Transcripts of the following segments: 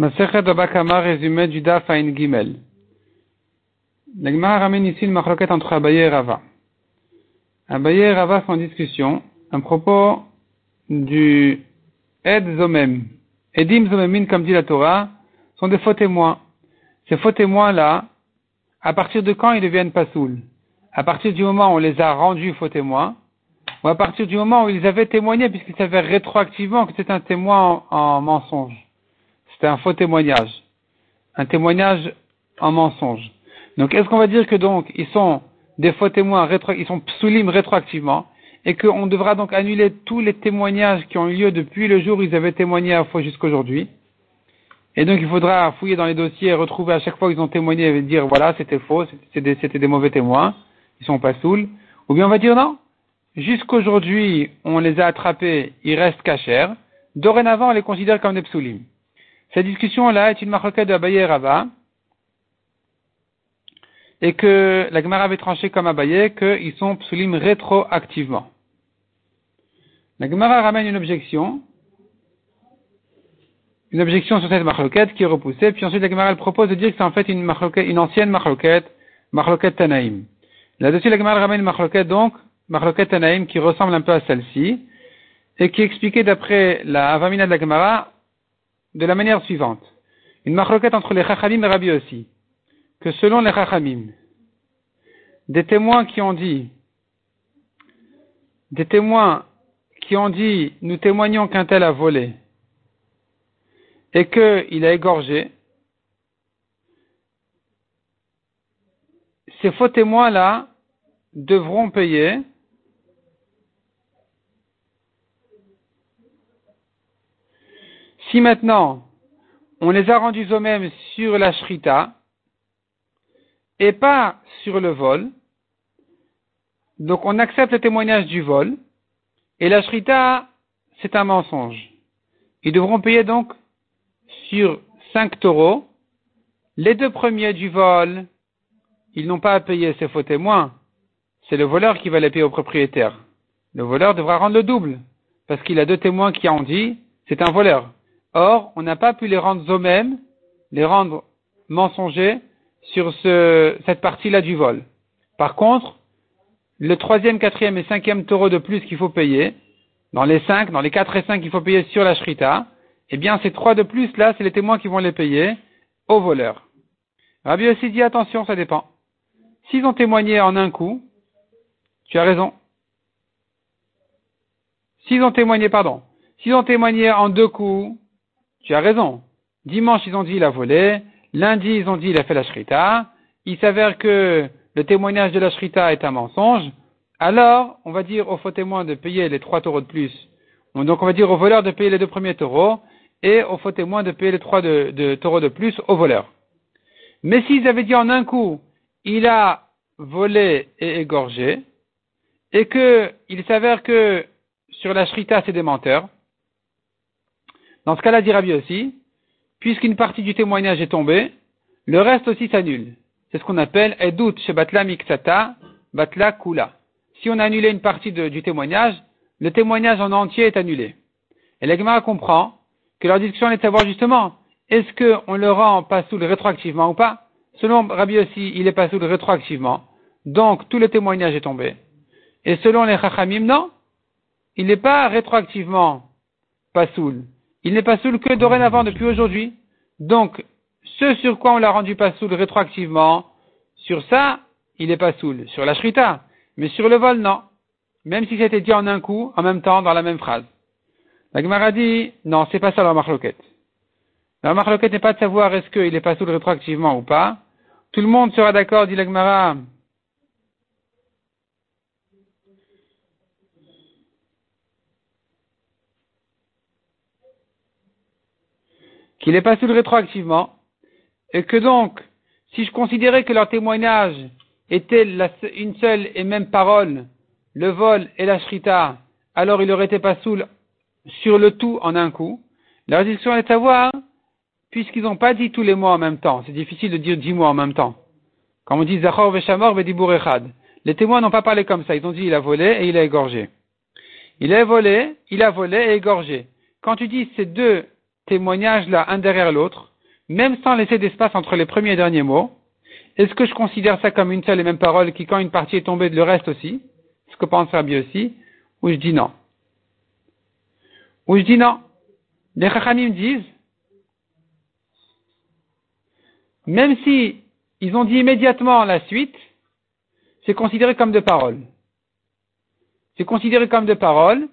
Masechet Abakama, résumé du Daf Ain Gimel. La Gemara ramène ici une marloquette entre Abaye et Rava. Abaye et Rava sont en discussion à propos du Ed Zomem. Edim Zomemin, comme dit la Torah, sont des faux témoins. Ces faux témoins-là, à partir de quand ils deviennent pasoul À partir du moment où on les a rendus faux témoins, ou à partir du moment où ils avaient témoigné, puisqu'ils savaient rétroactivement que c'est un témoin en mensonge? C'était un faux témoignage. Un témoignage en mensonge. Donc, est-ce qu'on va dire que donc, ils sont des faux témoins, rétro, ils sont psoulim rétroactivement, et qu'on devra donc annuler tous les témoignages qui ont eu lieu depuis le jour où ils avaient témoigné à fois jusqu'aujourd'hui. Et donc, il faudra fouiller dans les dossiers et retrouver à chaque fois qu'ils ont témoigné et dire, voilà, c'était faux, c'était des, mauvais témoins, ils sont pas saouls. Ou bien on va dire, non, jusqu'aujourd'hui, on les a attrapés, ils restent cachers. Dorénavant, on les considère comme des psoulim. Cette discussion-là est une marquette de Abaye et Rava, et que la Gemara avait tranché comme Abaye qu'ils sont psulim rétroactivement. La Gemara ramène une objection, une objection sur cette marloquette qui est repoussée, puis ensuite la Gemara propose de dire que c'est en fait une, une ancienne marloquette, marloquette Tanaïm. Là-dessus, la Gemara ramène une marloquette donc, marloquette Tanaïm qui ressemble un peu à celle-ci, et qui est expliquée d'après la Avamina de la Gemara de la manière suivante. Une marloquette entre les Chachamim et Rabbi aussi. Que selon les Chachamim, des témoins qui ont dit, des témoins qui ont dit, nous témoignons qu'un tel a volé, et qu'il a égorgé, ces faux témoins-là devront payer Si maintenant on les a rendus eux-mêmes sur la shrita et pas sur le vol, donc on accepte le témoignage du vol et la shrita c'est un mensonge. Ils devront payer donc sur cinq taureaux les deux premiers du vol. Ils n'ont pas à payer ces faux témoins. C'est le voleur qui va les payer au propriétaire. Le voleur devra rendre le double parce qu'il a deux témoins qui ont dit c'est un voleur. Or, on n'a pas pu les rendre eux-mêmes, les rendre mensongers sur ce, cette partie-là du vol. Par contre, le troisième, quatrième et cinquième taureau de plus qu'il faut payer, dans les cinq, dans les quatre et cinq qu'il faut payer sur la shrita, eh bien, ces trois de plus là, c'est les témoins qui vont les payer au voleur. Rabbi aussi dit attention, ça dépend. S'ils ont témoigné en un coup, tu as raison. S'ils ont témoigné, pardon, s'ils ont témoigné en deux coups, tu as raison. Dimanche, ils ont dit il a volé. Lundi, ils ont dit il a fait la shrita. Il s'avère que le témoignage de la shrita est un mensonge. Alors, on va dire au faux témoin de payer les trois taureaux de plus. Donc, on va dire au voleur de payer les deux premiers taureaux et au faux témoin de payer les trois de, taureaux de plus au voleur. Mais s'ils avaient dit en un coup, il a volé et égorgé, et que il s'avère que sur la shrita c'est des menteurs, dans ce cas-là, dit Rabbi aussi, puisqu'une partie du témoignage est tombée, le reste aussi s'annule. C'est ce qu'on appelle edut chez Batla Miksata, Batla Kula. Si on a annulé une partie du témoignage, le témoignage en entier est annulé. Et l'Agmara comprend que leur discussion est de savoir justement, est-ce qu'on le rend pas sous rétroactivement ou pas Selon Rabbi aussi, il est pas sous rétroactivement. Donc, tout le témoignage est tombé. Et selon les Chachamim, non. Il n'est pas rétroactivement pas soul il n'est pas soul que dorénavant depuis aujourd'hui. Donc, ce sur quoi on l'a rendu pas soul rétroactivement, sur ça, il n'est pas soul. Sur la shrita. Mais sur le vol, non. Même si c'était dit en un coup, en même temps, dans la même phrase. La Gemara dit, non, c'est pas ça la marloquette. La marloquette n'est pas de savoir est-ce qu'il est pas soul rétroactivement ou pas. Tout le monde sera d'accord, dit la Gemara, qu'il n'est pas sous rétroactivement, et que donc, si je considérais que leur témoignage était une seule et même parole, le vol et la shrita, alors il aurait été pas sous sur le tout en un coup. La discussion est à voir, puisqu'ils n'ont pas dit tous les mots en même temps. C'est difficile de dire dix mots en même temps. Comme on dit Zachor Veshamor Vedibur Echad. Les témoins n'ont pas parlé comme ça. Ils ont dit il a volé et il a égorgé. Il a volé, il a volé et égorgé. Quand tu dis ces deux témoignages là, un derrière l'autre, même sans laisser d'espace entre les premiers et derniers mots, est-ce que je considère ça comme une seule et même parole qui, quand une partie est tombée, le reste aussi? Ce que pense Rabbi aussi? Ou je dis non? Ou je dis non? Les Chachamim disent, même si ils ont dit immédiatement la suite, c'est considéré comme de paroles. C'est considéré comme de paroles.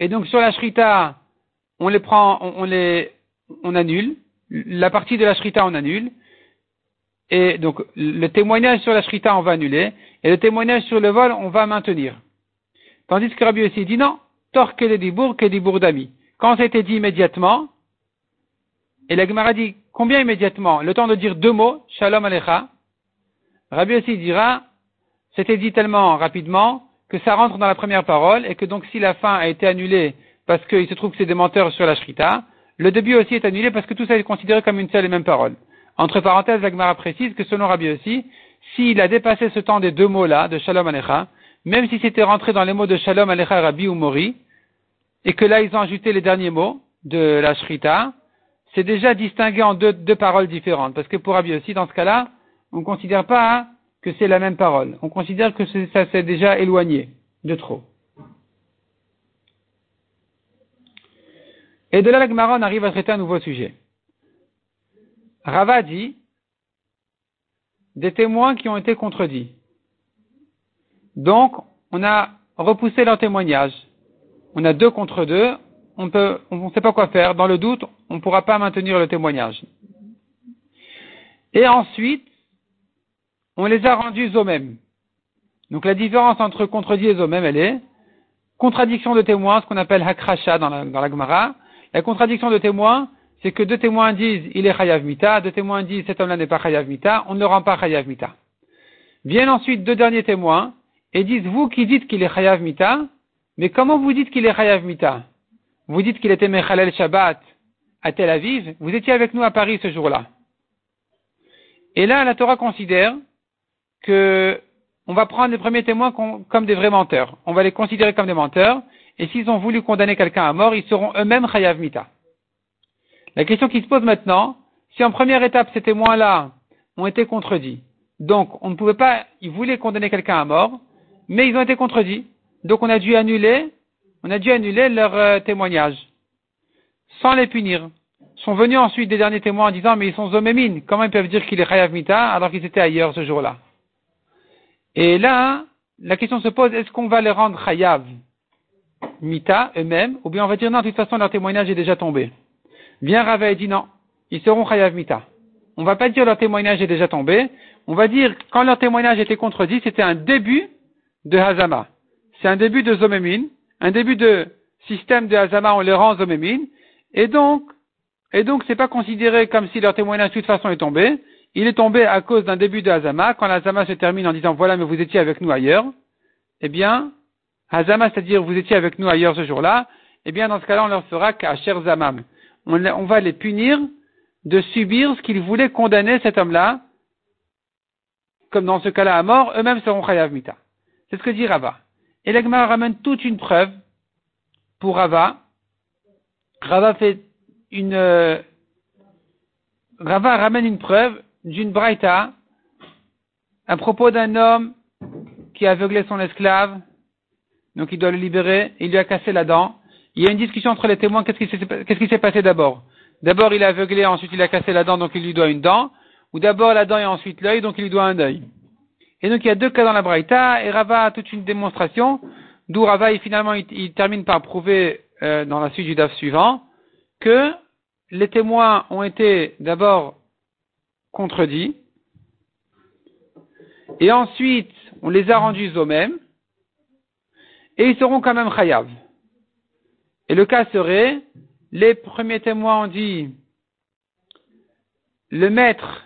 Et donc sur la shrita, on les prend, on, les, annule. La partie de la shrita, on annule. Et donc, le témoignage sur la shrita, on va annuler. Et le témoignage sur le vol, on va maintenir. Tandis que Rabbi aussi dit non, tort que des que des d'amis. Quand été dit immédiatement, et la Gemara dit combien immédiatement? Le temps de dire deux mots, shalom alecha. Rabbi aussi dira, c'était dit tellement rapidement que ça rentre dans la première parole et que donc si la fin a été annulée parce qu'il se trouve que c'est des menteurs sur la shrita, le début aussi est annulé parce que tout ça est considéré comme une seule et même parole. Entre parenthèses, Gemara précise que selon Rabbi aussi, s'il a dépassé ce temps des deux mots-là, de Shalom Alecha, même si c'était rentré dans les mots de Shalom Alecha Rabbi ou Mori, et que là ils ont ajouté les derniers mots de la Shrita, c'est déjà distingué en deux, paroles différentes. Parce que pour Rabbi aussi, dans ce cas-là, on ne considère pas que c'est la même parole. On considère que ça s'est déjà éloigné de trop. Et de là, la on arrive à traiter un nouveau sujet. Rava dit des témoins qui ont été contredits. Donc, on a repoussé leur témoignage. On a deux contre deux. On peut, on ne sait pas quoi faire. Dans le doute, on ne pourra pas maintenir le témoignage. Et ensuite, on les a rendus aux mêmes. Donc la différence entre contredit et mêmes, elle est contradiction de témoins, ce qu'on appelle hakrasha dans la, dans la Gemara. La contradiction de témoins, c'est que deux témoins disent il est chayav mita, deux témoins disent cet homme-là n'est pas chayav mita, on ne le rend pas chayav mita. Viennent ensuite deux derniers témoins et disent vous qui dites qu'il est chayav mita, mais comment vous dites qu'il est chayav mita? Vous dites qu'il était mechalel Shabbat à Tel Aviv, vous étiez avec nous à Paris ce jour-là. Et là, la Torah considère que on va prendre les premiers témoins comme des vrais menteurs. On va les considérer comme des menteurs, et s'ils ont voulu condamner quelqu'un à mort, ils seront eux-mêmes chayav mita. La question qui se pose maintenant, si en première étape ces témoins-là ont été contredits, donc on ne pouvait pas, ils voulaient condamner quelqu'un à mort, mais ils ont été contredits, donc on a dû annuler, on a dû annuler leur euh, témoignage, sans les punir. Sont venus ensuite des derniers témoins en disant, mais ils sont zomémines, comment ils peuvent dire qu'il est chayav mita alors qu'ils étaient ailleurs ce jour-là? Et là, la question se pose, est-ce qu'on va les rendre chayav? Mita eux-mêmes, ou bien on va dire non, de toute façon leur témoignage est déjà tombé. Vient Rava et dit non, ils seront Chayav Mita. On va pas dire leur témoignage est déjà tombé, on va dire quand leur témoignage était contredit, c'était un début de Hazama. C'est un début de Zomémine, un début de système de Hazama, on les rend Zomémine, et donc, et donc c'est pas considéré comme si leur témoignage de toute façon est tombé, il est tombé à cause d'un début de Hazama, quand l'Hazama se termine en disant voilà mais vous étiez avec nous ailleurs, eh bien, Hazama, c'est-à-dire vous étiez avec nous ailleurs ce jour-là, eh bien dans ce cas-là on leur fera Kacher Zamam on, va les punir de subir ce qu'ils voulaient condamner cet homme-là, comme dans ce cas-là à mort, eux-mêmes seront chayav mita. C'est ce que dit Rava. Et l'Agma ramène toute une preuve pour Rava. Rava fait une, euh, Rava ramène une preuve d'une braïta à propos d'un homme qui a aveuglé son esclave, donc il doit le libérer, il lui a cassé la dent, il y a une discussion entre les témoins. Qu'est-ce qui s'est passé d'abord? D'abord, il a aveuglé, ensuite il a cassé la dent, donc il lui doit une dent. Ou d'abord la dent et ensuite l'œil, donc il lui doit un œil. Et donc il y a deux cas dans la Braïta, et Rava a toute une démonstration, d'où Rava, finalement, il, termine par prouver, euh, dans la suite du DAF suivant, que les témoins ont été d'abord contredits, et ensuite on les a rendus aux mêmes, et ils seront quand même chayav. Et le cas serait, les premiers témoins ont dit, le maître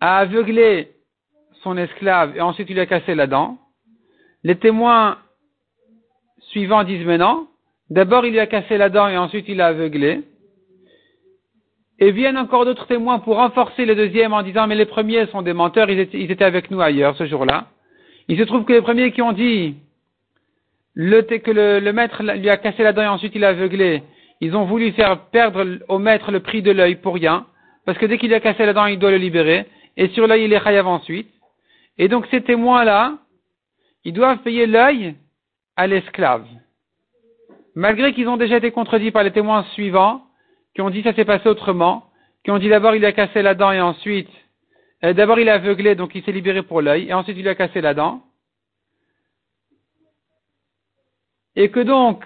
a aveuglé son esclave et ensuite il lui a cassé la dent. Les témoins suivants disent maintenant, d'abord il lui a cassé la dent et ensuite il l'a aveuglé. Et viennent encore d'autres témoins pour renforcer le deuxième en disant mais les premiers sont des menteurs, ils étaient avec nous ailleurs ce jour-là. Il se trouve que les premiers qui ont dit que le, maître lui a cassé la dent et ensuite il a aveuglé, ils ont voulu faire perdre au maître le prix de l'œil pour rien, parce que dès qu'il a cassé la dent, il doit le libérer, et sur l'œil, il est chayav ensuite. Et donc ces témoins-là, ils doivent payer l'œil à l'esclave. Malgré qu'ils ont déjà été contredits par les témoins suivants, qui ont dit ça s'est passé autrement, qui ont dit d'abord il a cassé la dent et ensuite, euh, d'abord il est aveuglé donc il s'est libéré pour l'œil et ensuite il a cassé la dent. Et que donc,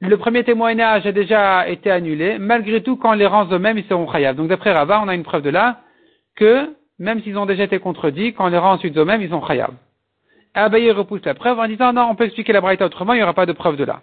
le premier témoignage a déjà été annulé, malgré tout, quand les rangs eux-mêmes, ils seront khayab. Donc d'après Rava, on a une preuve de là, que, même s'ils ont déjà été contredits, quand les rangs ensuite eux-mêmes, ils sont khayab. Abaye repousse la preuve en disant, non, on peut expliquer la braïta autrement, il n'y aura pas de preuve de là.